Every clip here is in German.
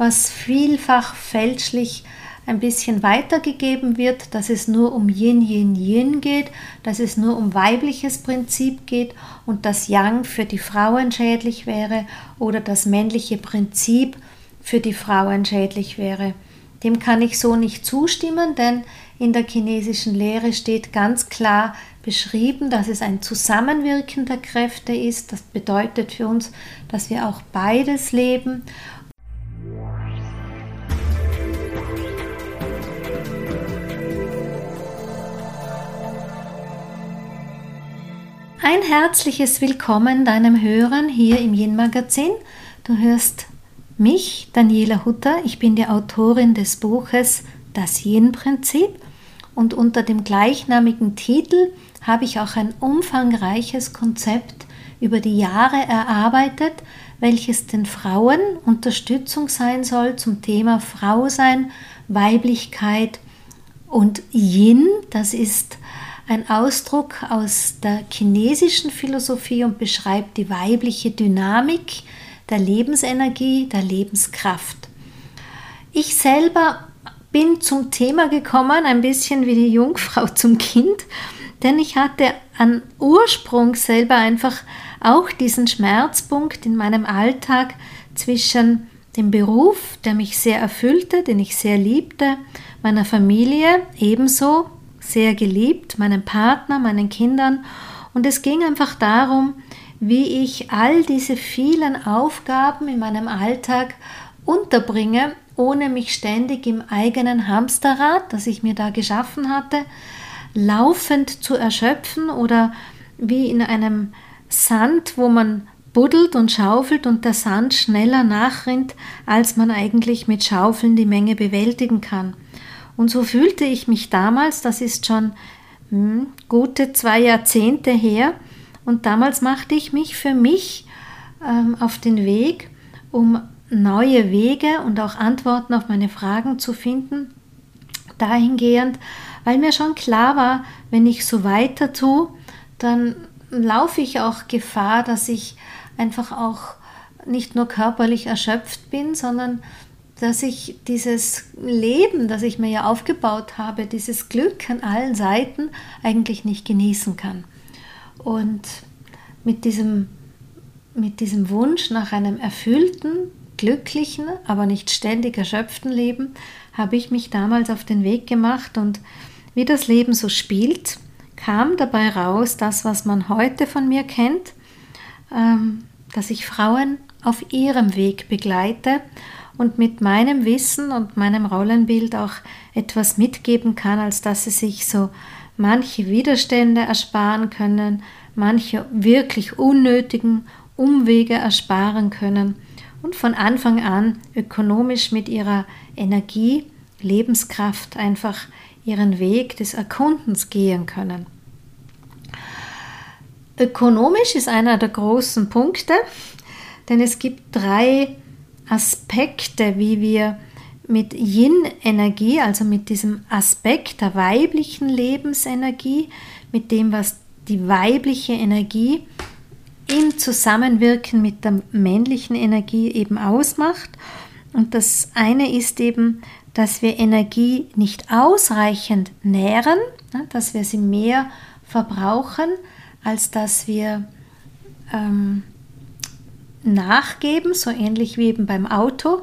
was vielfach fälschlich ein bisschen weitergegeben wird, dass es nur um Yin, Yin, Yin geht, dass es nur um weibliches Prinzip geht und dass Yang für die Frauen schädlich wäre oder das männliche Prinzip für die Frauen schädlich wäre. Dem kann ich so nicht zustimmen, denn in der chinesischen Lehre steht ganz klar beschrieben, dass es ein Zusammenwirken der Kräfte ist. Das bedeutet für uns, dass wir auch beides leben Ein herzliches Willkommen deinem Hörern hier im Yin Magazin. Du hörst mich, Daniela Hutter. Ich bin die Autorin des Buches Das Yin Prinzip und unter dem gleichnamigen Titel habe ich auch ein umfangreiches Konzept über die Jahre erarbeitet, welches den Frauen Unterstützung sein soll zum Thema Frau sein, Weiblichkeit und Yin. Das ist ein Ausdruck aus der chinesischen Philosophie und beschreibt die weibliche Dynamik der Lebensenergie, der Lebenskraft. Ich selber bin zum Thema gekommen, ein bisschen wie die Jungfrau zum Kind, denn ich hatte an Ursprung selber einfach auch diesen Schmerzpunkt in meinem Alltag zwischen dem Beruf, der mich sehr erfüllte, den ich sehr liebte, meiner Familie ebenso, sehr geliebt, meinem Partner, meinen Kindern. Und es ging einfach darum, wie ich all diese vielen Aufgaben in meinem Alltag unterbringe, ohne mich ständig im eigenen Hamsterrad, das ich mir da geschaffen hatte, laufend zu erschöpfen oder wie in einem Sand, wo man buddelt und schaufelt und der Sand schneller nachrinnt, als man eigentlich mit Schaufeln die Menge bewältigen kann. Und so fühlte ich mich damals, das ist schon hm, gute zwei Jahrzehnte her, und damals machte ich mich für mich ähm, auf den Weg, um neue Wege und auch Antworten auf meine Fragen zu finden, dahingehend, weil mir schon klar war, wenn ich so weiter tue, dann laufe ich auch Gefahr, dass ich einfach auch nicht nur körperlich erschöpft bin, sondern dass ich dieses Leben, das ich mir ja aufgebaut habe, dieses Glück an allen Seiten eigentlich nicht genießen kann. Und mit diesem, mit diesem Wunsch nach einem erfüllten, glücklichen, aber nicht ständig erschöpften Leben habe ich mich damals auf den Weg gemacht und wie das Leben so spielt, kam dabei raus, das, was man heute von mir kennt, ähm, dass ich Frauen auf ihrem Weg begleite und mit meinem Wissen und meinem Rollenbild auch etwas mitgeben kann, als dass sie sich so manche Widerstände ersparen können, manche wirklich unnötigen Umwege ersparen können und von Anfang an ökonomisch mit ihrer Energie, Lebenskraft einfach ihren Weg des Erkundens gehen können. Ökonomisch ist einer der großen Punkte, denn es gibt drei Aspekte, wie wir mit Yin-Energie, also mit diesem Aspekt der weiblichen Lebensenergie, mit dem, was die weibliche Energie im Zusammenwirken mit der männlichen Energie eben ausmacht. Und das eine ist eben, dass wir Energie nicht ausreichend nähren, ne, dass wir sie mehr verbrauchen, als dass wir ähm, nachgeben, so ähnlich wie eben beim Auto,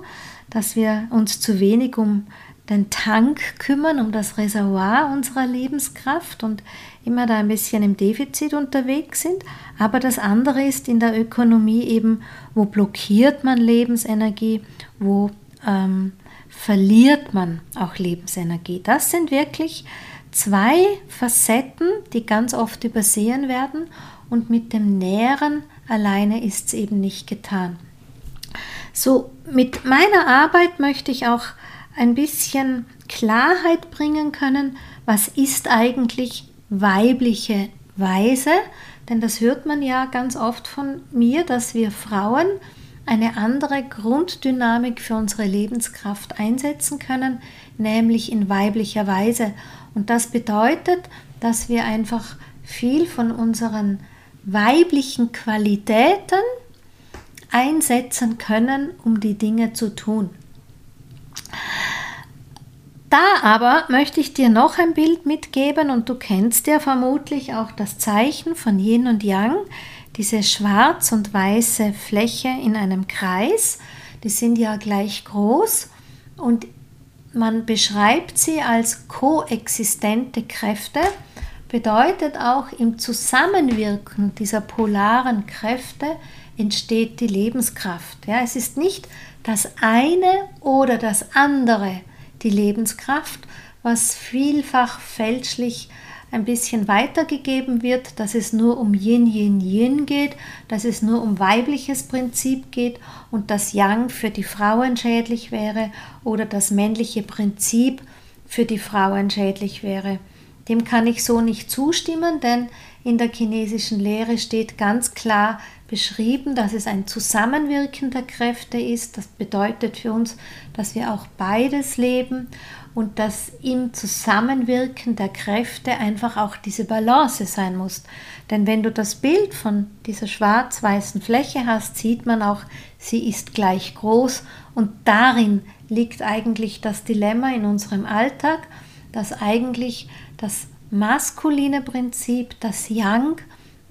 dass wir uns zu wenig um den Tank kümmern, um das Reservoir unserer Lebenskraft und immer da ein bisschen im Defizit unterwegs sind. Aber das andere ist in der Ökonomie eben, wo blockiert man Lebensenergie, wo ähm, verliert man auch Lebensenergie. Das sind wirklich zwei Facetten, die ganz oft übersehen werden und mit dem Nähren alleine ist es eben nicht getan. So, mit meiner Arbeit möchte ich auch ein bisschen Klarheit bringen können, was ist eigentlich weibliche Weise, denn das hört man ja ganz oft von mir, dass wir Frauen eine andere Grunddynamik für unsere Lebenskraft einsetzen können, nämlich in weiblicher Weise. Und das bedeutet, dass wir einfach viel von unseren weiblichen Qualitäten einsetzen können, um die Dinge zu tun. Da aber möchte ich dir noch ein Bild mitgeben und du kennst ja vermutlich auch das Zeichen von Yin und Yang, diese schwarz und weiße Fläche in einem Kreis, die sind ja gleich groß und man beschreibt sie als koexistente Kräfte, bedeutet auch im Zusammenwirken dieser polaren Kräfte entsteht die Lebenskraft. Ja, es ist nicht das eine oder das andere die Lebenskraft, was vielfach fälschlich ein bisschen weitergegeben wird, dass es nur um Yin, Yin, Yin geht, dass es nur um weibliches Prinzip geht und dass Yang für die Frauen schädlich wäre oder das männliche Prinzip für die Frauen schädlich wäre. Dem kann ich so nicht zustimmen, denn in der chinesischen Lehre steht ganz klar beschrieben, dass es ein Zusammenwirken der Kräfte ist. Das bedeutet für uns, dass wir auch beides leben und dass im Zusammenwirken der Kräfte einfach auch diese Balance sein muss. Denn wenn du das Bild von dieser schwarz-weißen Fläche hast, sieht man auch, sie ist gleich groß und darin liegt eigentlich das Dilemma in unserem Alltag, dass eigentlich das maskuline Prinzip, das Yang,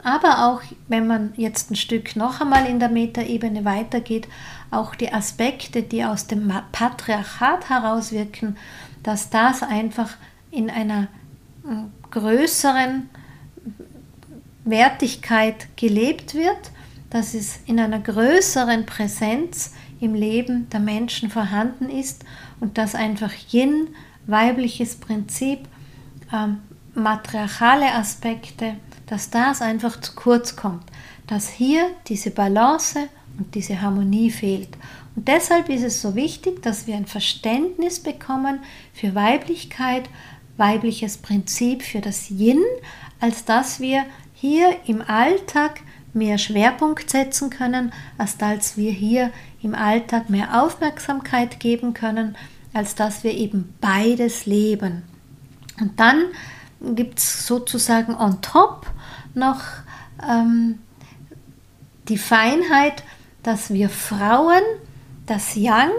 aber auch wenn man jetzt ein Stück noch einmal in der Metaebene weitergeht, auch die Aspekte, die aus dem Patriarchat herauswirken, dass das einfach in einer äh, größeren Wertigkeit gelebt wird, dass es in einer größeren Präsenz im Leben der Menschen vorhanden ist und dass einfach Yin, weibliches Prinzip, ähm, matriarchale Aspekte, dass das einfach zu kurz kommt, dass hier diese Balance und diese Harmonie fehlt. Und deshalb ist es so wichtig, dass wir ein Verständnis bekommen für Weiblichkeit, weibliches Prinzip, für das Yin, als dass wir hier im Alltag mehr Schwerpunkt setzen können, als dass wir hier im Alltag mehr Aufmerksamkeit geben können, als dass wir eben beides leben. Und dann gibt es sozusagen on top noch ähm, die Feinheit, dass wir Frauen das Yang,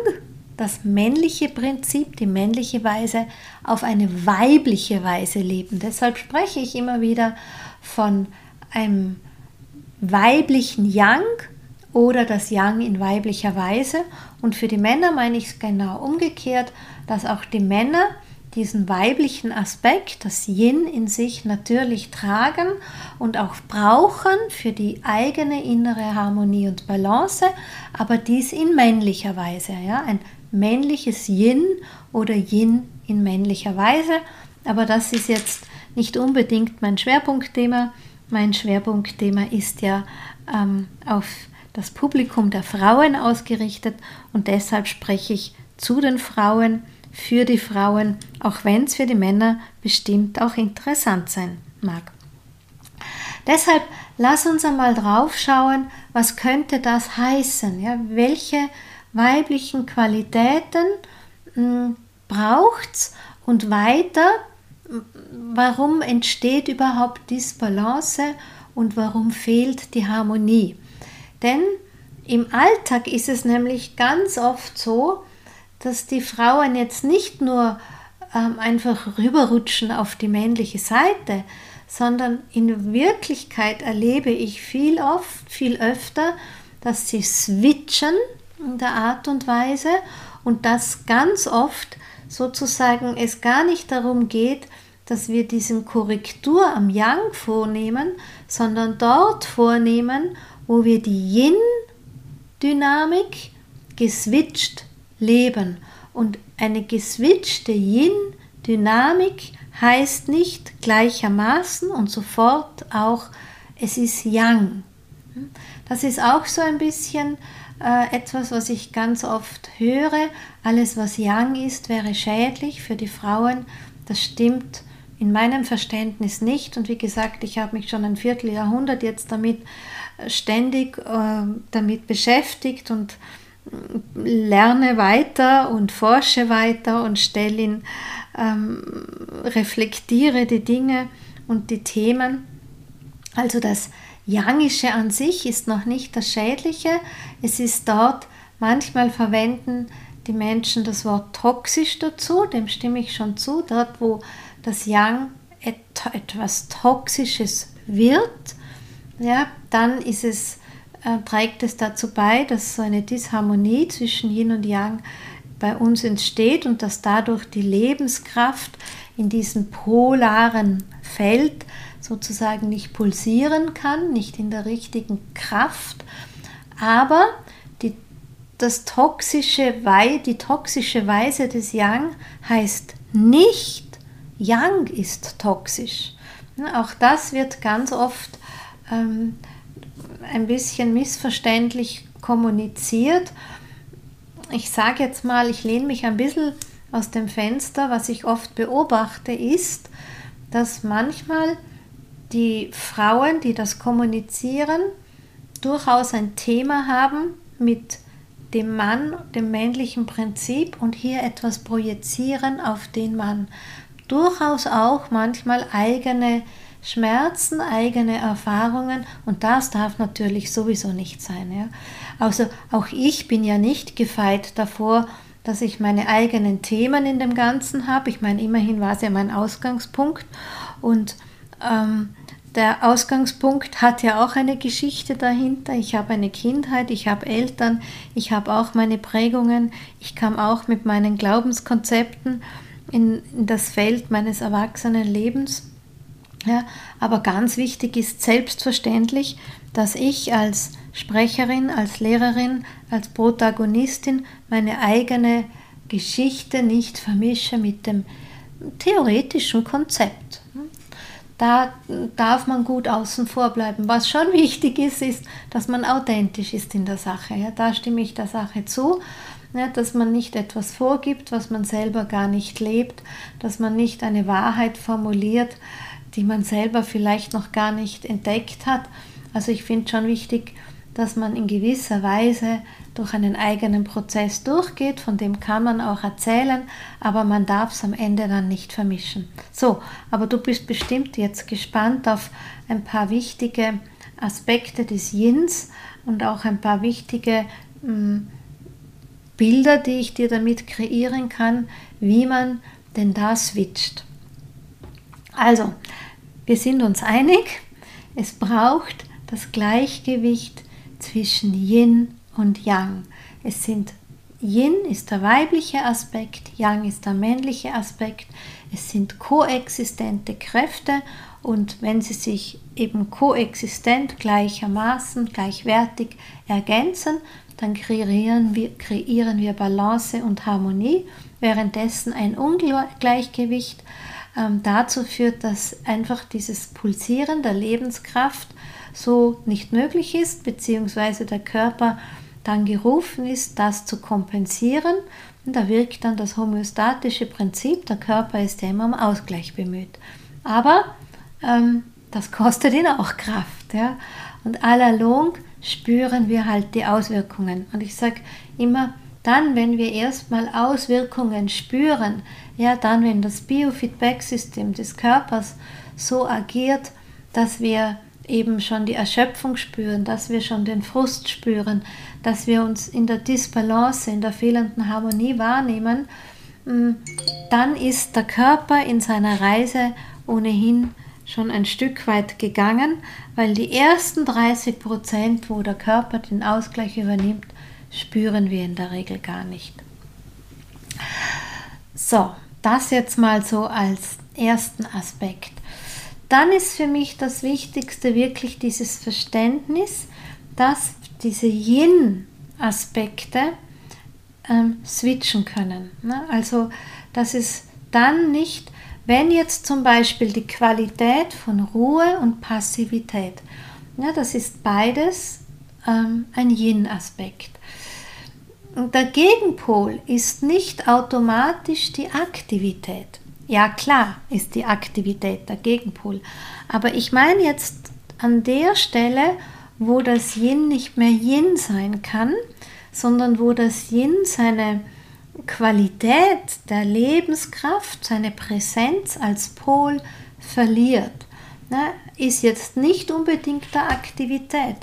das männliche Prinzip, die männliche Weise auf eine weibliche Weise leben. Deshalb spreche ich immer wieder von einem weiblichen Yang oder das Yang in weiblicher Weise. Und für die Männer meine ich es genau umgekehrt, dass auch die Männer diesen weiblichen Aspekt, das Yin in sich natürlich tragen und auch brauchen für die eigene innere Harmonie und Balance, aber dies in männlicher Weise, ja, ein männliches Yin oder Yin in männlicher Weise, aber das ist jetzt nicht unbedingt mein Schwerpunktthema. Mein Schwerpunktthema ist ja ähm, auf das Publikum der Frauen ausgerichtet und deshalb spreche ich zu den Frauen, für die Frauen, auch wenn es für die Männer bestimmt auch interessant sein mag. Deshalb lass uns einmal drauf schauen, was könnte das heißen? Ja, welche weiblichen Qualitäten hm, braucht es und weiter, warum entsteht überhaupt Disbalance und warum fehlt die Harmonie? Denn im Alltag ist es nämlich ganz oft so, dass die Frauen jetzt nicht nur ähm, einfach rüberrutschen auf die männliche Seite, sondern in Wirklichkeit erlebe ich viel oft, viel öfter, dass sie switchen in der Art und Weise und dass ganz oft sozusagen es gar nicht darum geht, dass wir diesen Korrektur am Yang vornehmen, sondern dort vornehmen, wo wir die Yin-Dynamik geswitcht leben. Und eine geswitchte Yin-Dynamik heißt nicht gleichermaßen und sofort auch, es ist Yang. Das ist auch so ein bisschen äh, etwas, was ich ganz oft höre. Alles, was Yang ist, wäre schädlich für die Frauen. Das stimmt in meinem Verständnis nicht. Und wie gesagt, ich habe mich schon ein Vierteljahrhundert jetzt damit äh, ständig äh, damit beschäftigt und lerne weiter und forsche weiter und stelle in, ähm, reflektiere die Dinge und die Themen. Also das Yangische an sich ist noch nicht das Schädliche. Es ist dort, manchmal verwenden die Menschen das Wort toxisch dazu, dem stimme ich schon zu, dort wo das Yang etwas Toxisches wird, ja, dann ist es, trägt es dazu bei, dass so eine Disharmonie zwischen Yin und Yang bei uns entsteht und dass dadurch die Lebenskraft in diesem polaren Feld sozusagen nicht pulsieren kann, nicht in der richtigen Kraft, aber die, das toxische, die toxische Weise des Yang heißt nicht, Yang ist toxisch. Auch das wird ganz oft ähm, ein bisschen missverständlich kommuniziert. Ich sage jetzt mal, ich lehne mich ein bisschen aus dem Fenster. Was ich oft beobachte, ist, dass manchmal die Frauen, die das kommunizieren, durchaus ein Thema haben mit dem Mann, dem männlichen Prinzip und hier etwas projizieren auf den Mann. Durchaus auch manchmal eigene Schmerzen, eigene Erfahrungen und das darf natürlich sowieso nicht sein. Ja? Also auch ich bin ja nicht gefeit davor, dass ich meine eigenen Themen in dem Ganzen habe. Ich meine, immerhin war es ja mein Ausgangspunkt und ähm, der Ausgangspunkt hat ja auch eine Geschichte dahinter. Ich habe eine Kindheit, ich habe Eltern, ich habe auch meine Prägungen, ich kam auch mit meinen Glaubenskonzepten in, in das Feld meines Erwachsenenlebens. Ja, aber ganz wichtig ist selbstverständlich, dass ich als Sprecherin, als Lehrerin, als Protagonistin meine eigene Geschichte nicht vermische mit dem theoretischen Konzept. Da darf man gut außen vor bleiben. Was schon wichtig ist, ist, dass man authentisch ist in der Sache. Ja, da stimme ich der Sache zu, ja, dass man nicht etwas vorgibt, was man selber gar nicht lebt, dass man nicht eine Wahrheit formuliert, die man selber vielleicht noch gar nicht entdeckt hat. Also ich finde schon wichtig, dass man in gewisser Weise durch einen eigenen Prozess durchgeht, von dem kann man auch erzählen, aber man darf es am Ende dann nicht vermischen. So, aber du bist bestimmt jetzt gespannt auf ein paar wichtige Aspekte des Yins und auch ein paar wichtige mh, hm, Bilder, die ich dir damit kreieren kann, wie man denn da switcht. Also, wir sind uns einig, es braucht das Gleichgewicht zwischen Yin und Yang. Es sind Yin ist der weibliche Aspekt, Yang ist der männliche Aspekt. Es sind koexistente Kräfte und wenn sie sich eben koexistent gleichermaßen, gleichwertig ergänzen, dann kreieren wir, kreieren wir Balance und Harmonie, währenddessen ein Ungleichgewicht ähm, dazu führt, dass einfach dieses Pulsieren der Lebenskraft so nicht möglich ist, beziehungsweise der Körper dann gerufen ist, das zu kompensieren. Und da wirkt dann das homöostatische Prinzip, der Körper ist ja immer um Ausgleich bemüht. Aber ähm, das kostet ihn auch Kraft. Ja? Und allalong spüren wir halt die Auswirkungen. Und ich sage immer, dann, wenn wir erstmal Auswirkungen spüren, ja, dann, wenn das Biofeedback-System des Körpers so agiert, dass wir eben schon die Erschöpfung spüren, dass wir schon den Frust spüren, dass wir uns in der Disbalance, in der fehlenden Harmonie wahrnehmen, mm, dann ist der Körper in seiner Reise ohnehin schon ein Stück weit gegangen, weil die ersten 30 Prozent, wo der Körper den Ausgleich übernimmt, spüren wir in der Regel gar nicht. So, das jetzt mal so als ersten Aspekt. Dann ist für mich das Wichtigste wirklich dieses Verständnis, dass diese Yin-Aspekte ähm, switchen können. Ne? Also, dass es dann nicht wenn jetzt zum Beispiel die Qualität von Ruhe und Passivität, ja, das ist beides ähm, ein Yin-Aspekt. Der Gegenpol ist nicht automatisch die Aktivität. Ja klar ist die Aktivität der Gegenpol, aber ich meine jetzt an der Stelle, wo das Yin nicht mehr Yin sein kann, sondern wo das Yin seine Qualität der Lebenskraft, seine Präsenz als Pol verliert, ne, ist jetzt nicht unbedingt der Aktivität.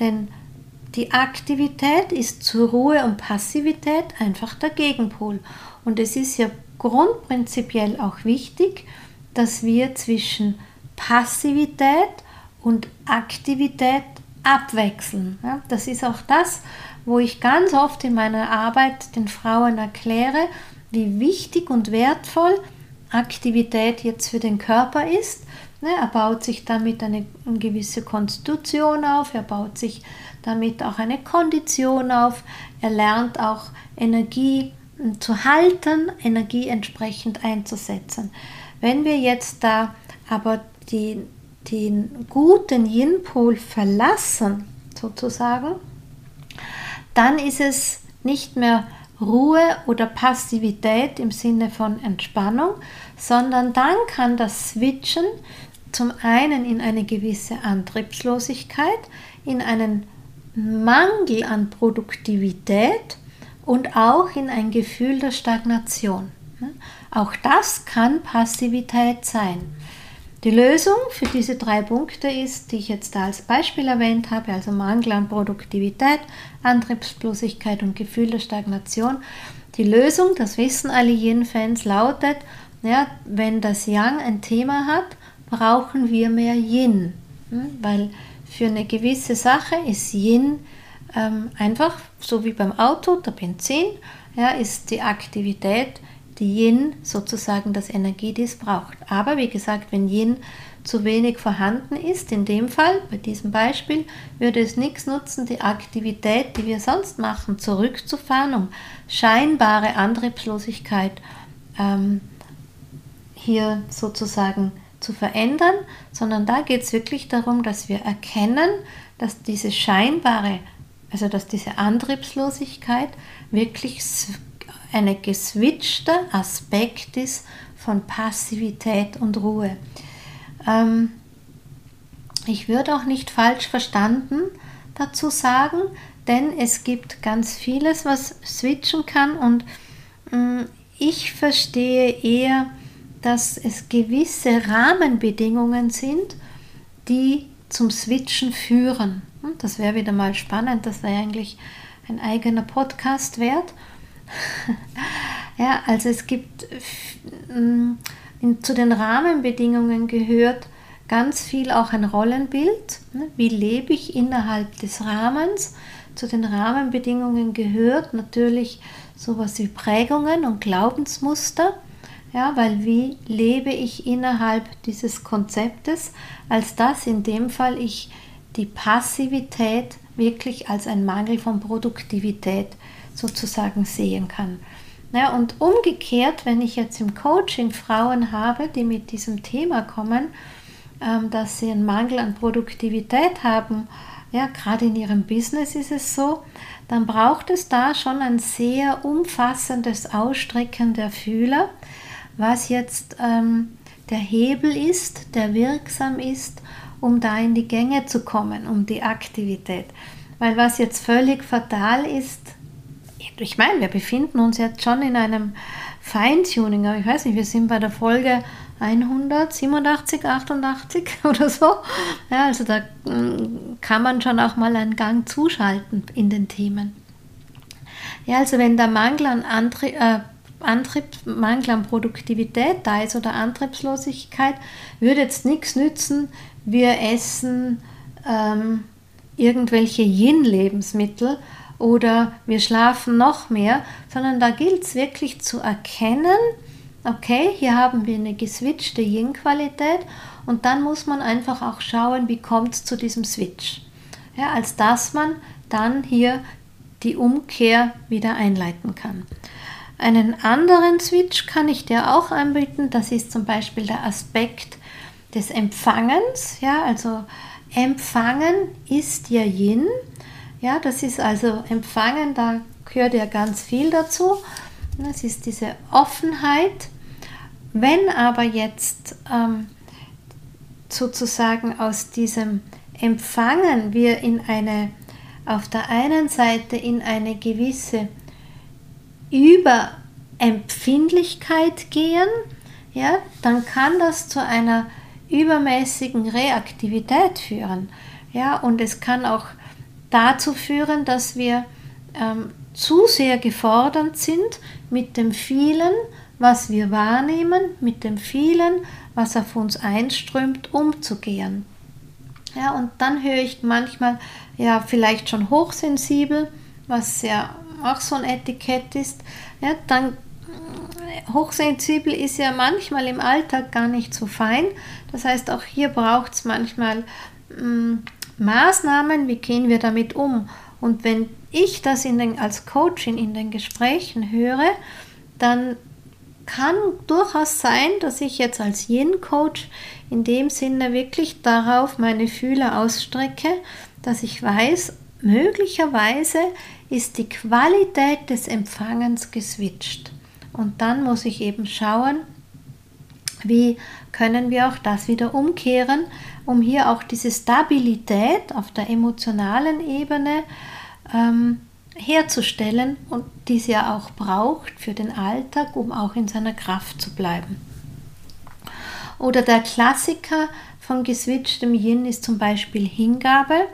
Denn die Aktivität ist zur Ruhe und Passivität einfach der Gegenpol. Und es ist ja grundprinzipiell auch wichtig, dass wir zwischen Passivität und Aktivität abwechseln. Das ist auch das, wo ich ganz oft in meiner Arbeit den Frauen erkläre, wie wichtig und wertvoll Aktivität jetzt für den Körper ist. Ne, er baut sich damit eine, eine gewisse Konstitution auf, er baut sich damit auch eine Kondition auf, er lernt auch Energie hm, zu halten, Energie entsprechend einzusetzen. Wenn wir jetzt da aber die, den guten Yin-Pol verlassen, sozusagen, dann ist es nicht mehr Ruhe oder Passivität im Sinne von Entspannung, sondern dann kann das Switchen zum einen in eine gewisse Antriebslosigkeit, in einen Mangel an Produktivität und auch in ein Gefühl der Stagnation. Auch das kann Passivität sein. Die Lösung für diese drei Punkte ist, die ich jetzt da als Beispiel erwähnt habe, also Mangel an Produktivität, Antriebslosigkeit und Gefühl der Stagnation. Die Lösung, das wissen alle Yin-Fans, lautet, ja, wenn das Yang ein Thema hat, brauchen wir mehr Yin, hm, weil für eine gewisse Sache ist Yin ähm, einfach, so wie beim Auto, der Benzin, ja, ist die Aktivität die Yin sozusagen das Energie, die es braucht. Aber wie gesagt, wenn Yin zu wenig vorhanden ist, in dem Fall, bei diesem Beispiel, würde es nichts nutzen, die Aktivität, die wir sonst machen, zurückzufahren, um scheinbare Antriebslosigkeit ähm, hier sozusagen zu verändern, sondern da geht es wirklich darum, dass wir erkennen, dass diese scheinbare, also dass diese Antriebslosigkeit wirklich ein geswitchter Aspekt ist von Passivität und Ruhe. Ähm, ich würde auch nicht falsch verstanden dazu sagen, denn es gibt ganz vieles, was switchen kann und äh, ich verstehe eher, dass es gewisse Rahmenbedingungen sind, die zum Switchen führen. Hm, das wäre wieder mal spannend, das wäre eigentlich ein eigener Podcast wert. ja, also es gibt in, zu den Rahmenbedingungen gehört ganz viel auch ein Rollenbild. Ne? Wie lebe ich innerhalb des Rahmens? Zu den Rahmenbedingungen gehört natürlich sowas wie Prägungen und Glaubensmuster. Ja, weil wie lebe ich innerhalb dieses Konzeptes, als dass in dem Fall ich die Passivität wirklich als ein Mangel von Produktivität sozusagen sehen kann. Ja, und umgekehrt, wenn ich jetzt im Coaching Frauen habe, die mit diesem Thema kommen, ähm, dass sie einen Mangel an Produktivität haben, ja, gerade in ihrem Business ist es so, dann braucht es da schon ein sehr umfassendes Ausstrecken der Fühler, was jetzt ähm, der Hebel ist, der wirksam ist, um da in die Gänge zu kommen, um die Aktivität. Weil was jetzt völlig fatal ist, ich meine, wir befinden uns jetzt schon in einem Feintuning, aber ich weiß nicht, wir sind bei der Folge 187, 88 oder so. Ja, also da mm, kann man schon auch mal einen Gang zuschalten in den Themen. Ja, also wenn der Mangel an Antrieb, äh, Antrieb, Mangel an Produktivität da ist oder Antriebslosigkeit, würde jetzt nichts nützen. Wir essen ähm, irgendwelche Yin-Lebensmittel oder wir schlafen noch mehr, sondern da gilt es wirklich zu erkennen, okay, hier haben wir eine geswitchte Yin-Qualität und dann muss man einfach auch schauen, wie kommt es zu diesem Switch. Ja, als dass man dann hier die Umkehr wieder einleiten kann. Einen anderen Switch kann ich dir auch anbieten, das ist zum Beispiel der Aspekt des Empfangens. Ja, also Empfangen ist ja Yin ja, das ist also Empfangen, da gehört ja ganz viel dazu. Das ist diese Offenheit. Wenn aber jetzt ähm, sozusagen aus diesem Empfangen wir in eine, auf der einen Seite in eine gewisse Überempfindlichkeit gehen, ja, dann kann das zu einer übermäßigen Reaktivität führen. Ja, und es kann auch dazu führen, dass wir ähm, zu sehr gefordert sind mit dem vielen, was wir wahrnehmen, mit dem vielen, was auf uns einströmt, umzugehen. Ja, und dann höre ich manchmal, ja, vielleicht schon hochsensibel, was ja auch so ein Etikett ist. Ja, dann hochsensibel ist ja manchmal im Alltag gar nicht so fein. Das heißt, auch hier braucht es manchmal mh, mm, Maßnahmen, wie gehen wir damit um. Und wenn ich das in den, als Coaching in den Gesprächen höre, dann kann durchaus sein, dass ich jetzt als Yin-Coach in dem Sinne wirklich darauf meine Fühler ausstrecke, dass ich weiß, möglicherweise ist die Qualität des Empfangens geswitcht. Und dann muss ich eben schauen, wie können wir auch das wieder umkehren, um hier auch diese Stabilität auf der emotionalen Ebene ähm, herzustellen und die ja auch braucht für den Alltag, um auch in seiner Kraft zu bleiben. Oder der Klassiker von geswitchtem Yin ist zum Beispiel Hingabe.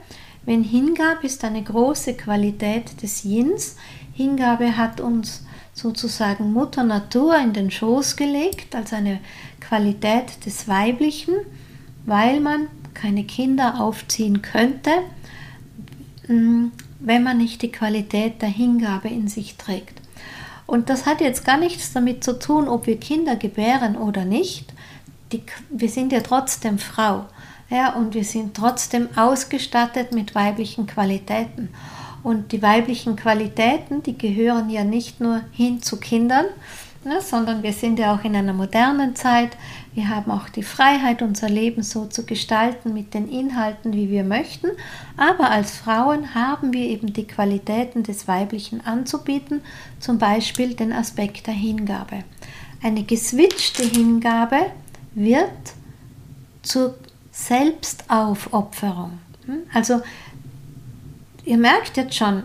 Wenn Hingabe ist eine große Qualität des Yins, Hingabe hat uns sozusagen Mutter Natur in den Schoß gelegt, als eine Qualität des Weiblichen, weil man keine Kinder aufziehen könnte, mm, wenn man nicht die Qualität der Hingabe in sich trägt. Und das hat jetzt gar nichts damit zu tun, ob wir Kinder gebären oder nicht. Die, wir sind ja trotzdem Frau. Ja, und wir sind trotzdem ausgestattet mit weiblichen Qualitäten. Und die weiblichen Qualitäten, die gehören ja nicht nur hin zu Kindern, ne, sondern wir sind ja auch in einer modernen Zeit. Wir haben auch die Freiheit, unser Leben so zu gestalten mit den Inhalten, wie wir möchten. Aber als Frauen haben wir eben die Qualitäten des Weiblichen anzubieten, zum Beispiel den Aspekt der Hingabe. Eine geswitchte Hingabe wird zur Selbstaufopferung. Hm? Also ihr merkt jetzt schon,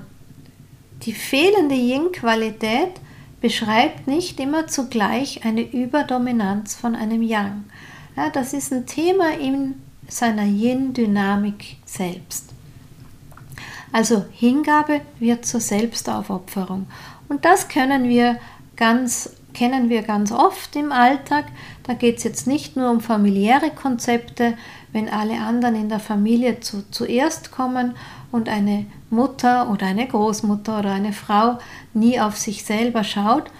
die fehlende Yin-Qualität beschreibt nicht immer zugleich eine Überdominanz von einem Yang. Ja, das ist ein Thema in seiner Yin-Dynamik selbst. Also Hingabe wird zur Selbstaufopferung. Und das können wir ganz, kennen wir ganz oft im Alltag. Da geht es jetzt nicht nur um familiäre Konzepte, wenn alle anderen in der Familie zu, zuerst kommen und eine Mutter oder eine Großmutter oder eine Frau nie auf sich selber schaut.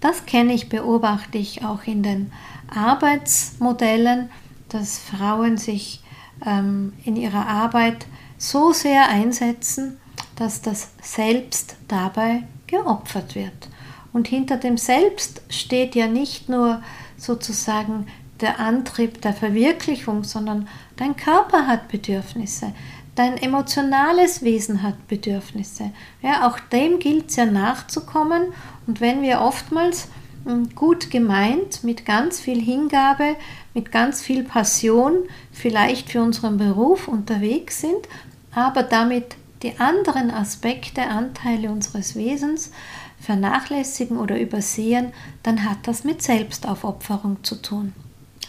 Das kenne ich, beobachte ich auch in den Arbeitsmodellen, dass Frauen sich ähm, in ihrer Arbeit so sehr einsetzen, dass das Selbst dabei geopfert wird. Und hinter dem Selbst steht ja nicht nur sozusagen der Antrieb der Verwirklichung, sondern dein Körper hat Bedürfnisse, dein emotionales Wesen hat Bedürfnisse. Ja, auch dem gilt es ja nachzukommen. Und wenn wir oftmals hm, gut gemeint, mit ganz viel Hingabe, mit ganz viel Passion vielleicht für unseren Beruf unterwegs sind, aber damit die anderen Aspekte, Anteile unseres Wesens vernachlässigen oder übersehen, dann hat das mit Selbstaufopferung zu tun.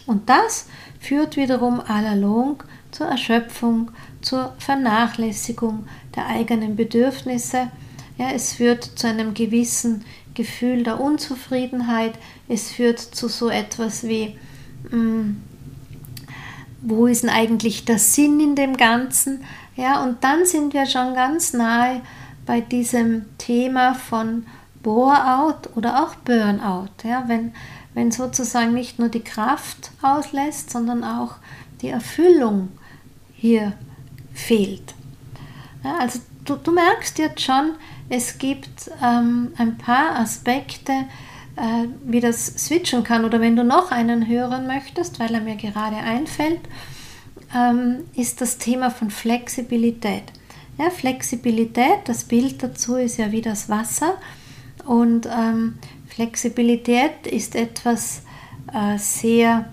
Und das führt wiederum allalong zur Erschöpfung, zur Vernachlässigung der eigenen Bedürfnisse. Ja, es führt zu einem gewissen Gefühl der Unzufriedenheit. Es führt zu so etwas wie, mh, hm, wo ist denn eigentlich der Sinn in dem Ganzen? Ja, und dann sind wir schon ganz nahe bei diesem Thema von Bore-out oder auch Burnout. Ja, wenn, wenn sozusagen nicht nur die Kraft auslässt, sondern auch die Erfüllung hier fehlt. Also du, du, merkst jetzt schon, es gibt ähm, ein paar Aspekte, äh, wie das switchen kann. Oder wenn du noch einen hören möchtest, weil er mir gerade einfällt, ähm, ist das Thema von Flexibilität. Ja, Flexibilität, das Bild dazu ist ja wie das Wasser. Und ähm, Flexibilität ist etwas äh, sehr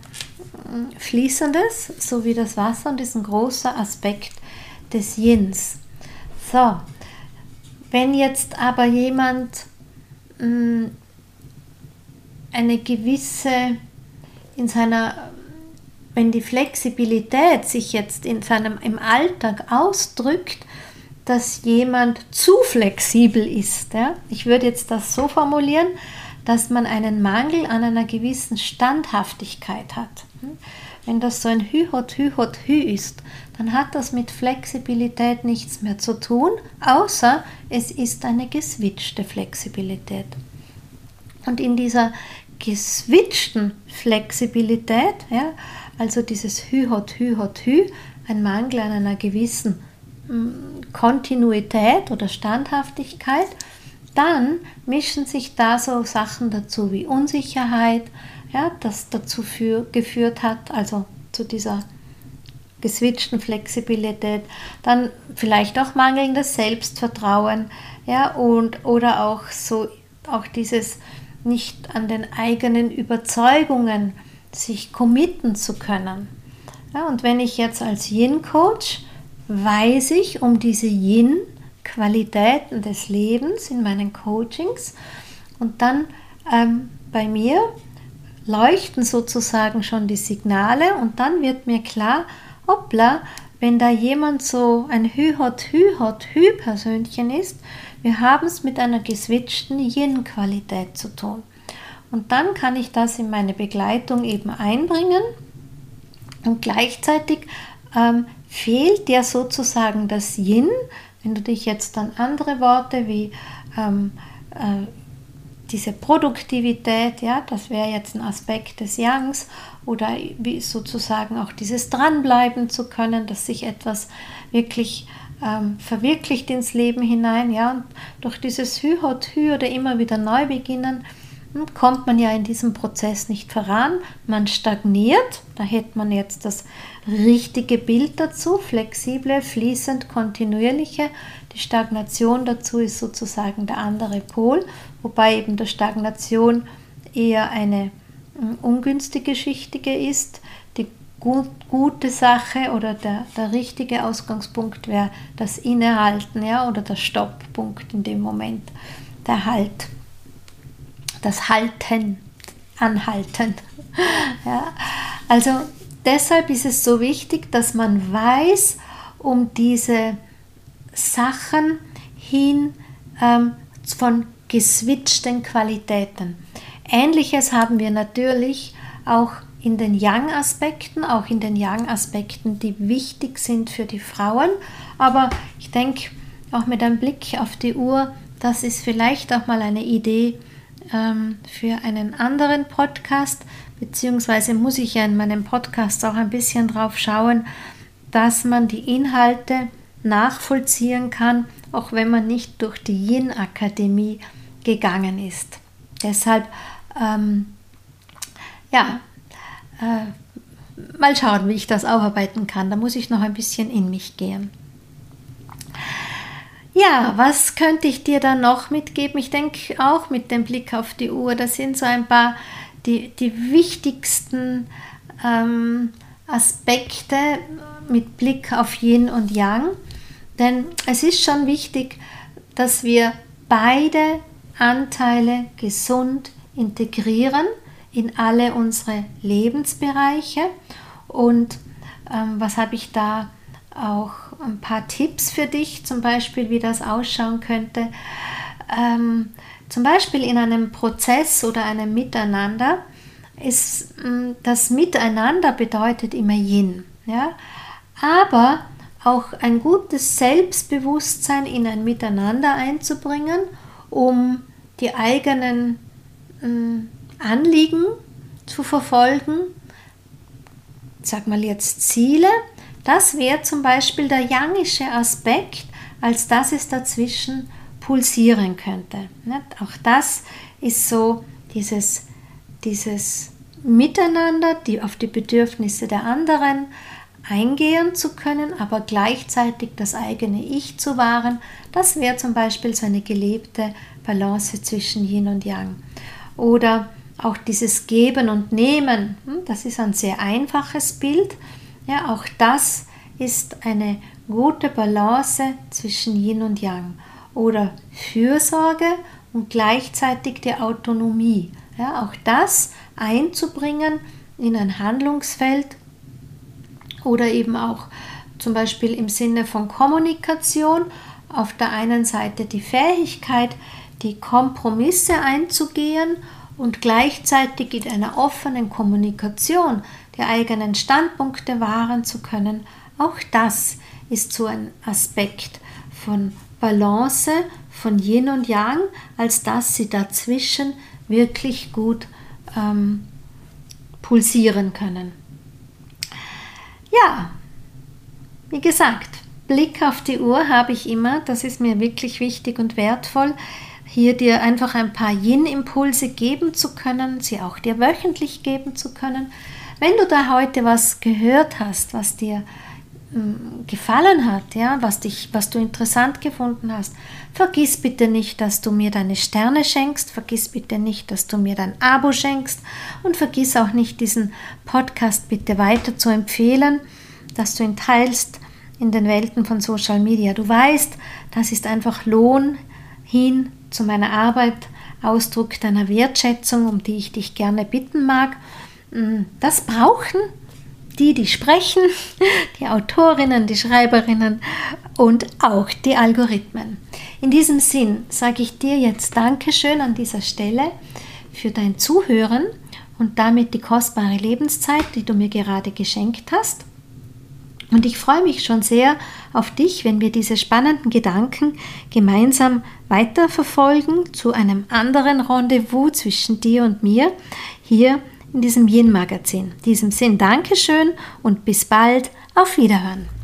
äh, Fließendes, so wie das Wasser, und ist ein großer Aspekt des Yins. So, wenn jetzt aber jemand mh, mm, eine gewisse in seiner wenn die Flexibilität sich jetzt in seinem im Alltag ausdrückt, dass jemand zu flexibel ist. Ja? Ich würde jetzt das so formulieren, dass man einen Mangel an einer gewissen Standhaftigkeit hat. Wenn das so ein Hü-Hot, Hü-Hot, Hü ist, dann hat das mit Flexibilität nichts mehr zu tun, außer es ist eine geswitchte Flexibilität. Und in dieser geswitchten Flexibilität, ja, also dieses Hü-Hot, Hü-Hot, Hü, ein Mangel an einer gewissen mm, Kontinuität oder Standhaftigkeit, dann mischen sich da so Sachen dazu wie Unsicherheit, ja, das dazu für, geführt hat, also zu dieser geswitchten Flexibilität, dann vielleicht auch mangelndes Selbstvertrauen, ja, und oder auch so auch dieses nicht an den eigenen Überzeugungen sich committen zu können. Ja, und wenn ich jetzt als Yin-Coach weiß ich um diese Yin-Qualitäten des Lebens in meinen Coachings und dann ähm, bei mir leuchten sozusagen schon die Signale und dann wird mir klar, hoppla, wenn da jemand so ein Hü-Hot, Hü-Hot, Hü-Persönchen ist, wir haben es mit einer geswitchten Yin-Qualität zu tun. Und dann kann ich das in meine Begleitung eben einbringen und gleichzeitig ähm, fehlt ja sozusagen das Yin, wenn du dich jetzt an andere Worte wie ähm, äh, diese Produktivität, ja, das wäre jetzt ein Aspekt des Yangs oder wie sozusagen auch dieses dranbleiben zu können, dass sich etwas wirklich ähm, verwirklicht ins Leben hinein, ja, und durch dieses Hü-Hot-Hü oder immer wieder neu beginnen, kommt man ja in diesem Prozess nicht voran, man stagniert, da hätte man jetzt das richtige Bild dazu, flexible, fließend, kontinuierliche. Die Stagnation dazu ist sozusagen der andere Pol, wobei eben der Stagnation eher eine hm, ungünstige Geschichte ist. Die gut, gute Sache oder der, der richtige Ausgangspunkt wäre das Innehalten ja, oder der Stopppunkt in dem Moment, der Halt das Halten, Anhalten. Ja, also deshalb ist es so wichtig, dass man weiß um diese Sachen hin ähm, von geswitchten Qualitäten. Ähnliches haben wir natürlich auch in den Yang-Aspekten, auch in den Yang-Aspekten, die wichtig sind für die Frauen. Aber ich denke, auch mit einem Blick auf die Uhr, das ist vielleicht auch mal eine Idee, ähm, für einen anderen Podcast, beziehungsweise muss ich ja in meinem Podcast auch ein bisschen drauf schauen, dass man die Inhalte nachvollziehen kann, auch wenn man nicht durch die Yin-Akademie gegangen ist. Deshalb, ähm, ja, äh, mal schauen, wie ich das aufarbeiten kann. Da muss ich noch ein bisschen in mich gehen. Ja, was könnte ich dir da noch mitgeben? Ich denke auch mit dem Blick auf die Uhr, das sind so ein paar die, die wichtigsten ähm, Aspekte mit Blick auf Yin und Yang. Denn es ist schon wichtig, dass wir beide Anteile gesund integrieren in alle unsere Lebensbereiche. Und ähm, was habe ich da auch ein paar Tipps für dich, zum Beispiel, wie das ausschauen könnte. Ähm, zum Beispiel in einem Prozess oder einem Miteinander ist mm, das Miteinander bedeutet immer Yin. Ja? Aber auch ein gutes Selbstbewusstsein in ein Miteinander einzubringen, um die eigenen äh, Anliegen zu verfolgen, sag mal jetzt Ziele, das wäre zum Beispiel der yangische Aspekt, als dass es dazwischen pulsieren könnte. Auch das ist so dieses, dieses Miteinander, die auf die Bedürfnisse der anderen eingehen zu können, aber gleichzeitig das eigene Ich zu wahren. Das wäre zum Beispiel so eine gelebte Balance zwischen Yin und Yang. Oder auch dieses Geben und Nehmen, hm, das ist ein sehr einfaches Bild, ja, auch das ist eine gute Balance zwischen Yin und Yang oder Fürsorge und gleichzeitig die Autonomie. Ja, auch das einzubringen in ein Handlungsfeld oder eben auch zum Beispiel im Sinne von Kommunikation, auf der einen Seite die Fähigkeit, die Kompromisse einzugehen und gleichzeitig in einer offenen Kommunikation die eigenen Standpunkte wahren zu können. Auch das ist so ein Aspekt von Balance, von Yin und Yang, als dass sie dazwischen wirklich gut ähm, pulsieren können. Ja, wie gesagt, Blick auf die Uhr habe ich immer, das ist mir wirklich wichtig und wertvoll, hier dir einfach ein paar Yin-Impulse geben zu können, sie auch dir wöchentlich geben zu können. Wenn du da heute was gehört hast, was dir ähm, gefallen hat, ja, was dich, was du interessant gefunden hast, vergiss bitte nicht, dass du mir deine Sterne schenkst, vergiss bitte nicht, dass du mir dein Abo schenkst und vergiss auch nicht, diesen Podcast bitte weiter zu empfehlen, dass du ihn teilst in den Welten von Social Media. Du weißt, das ist einfach Lohn hin zu meiner Arbeit, Ausdruck deiner Wertschätzung, um die ich dich gerne bitten mag. Das brauchen die, die sprechen, die Autorinnen, die Schreiberinnen und auch die Algorithmen. In diesem Sinn sage ich dir jetzt Dankeschön an dieser Stelle für dein Zuhören und damit die kostbare Lebenszeit, die du mir gerade geschenkt hast. Und ich freue mich schon sehr auf dich, wenn wir diese spannenden Gedanken gemeinsam weiterverfolgen zu einem anderen Rendezvous zwischen dir und mir hier in diesem Yin-Magazin. In diesem Sinn Dankeschön und bis bald. Auf Wiederhören.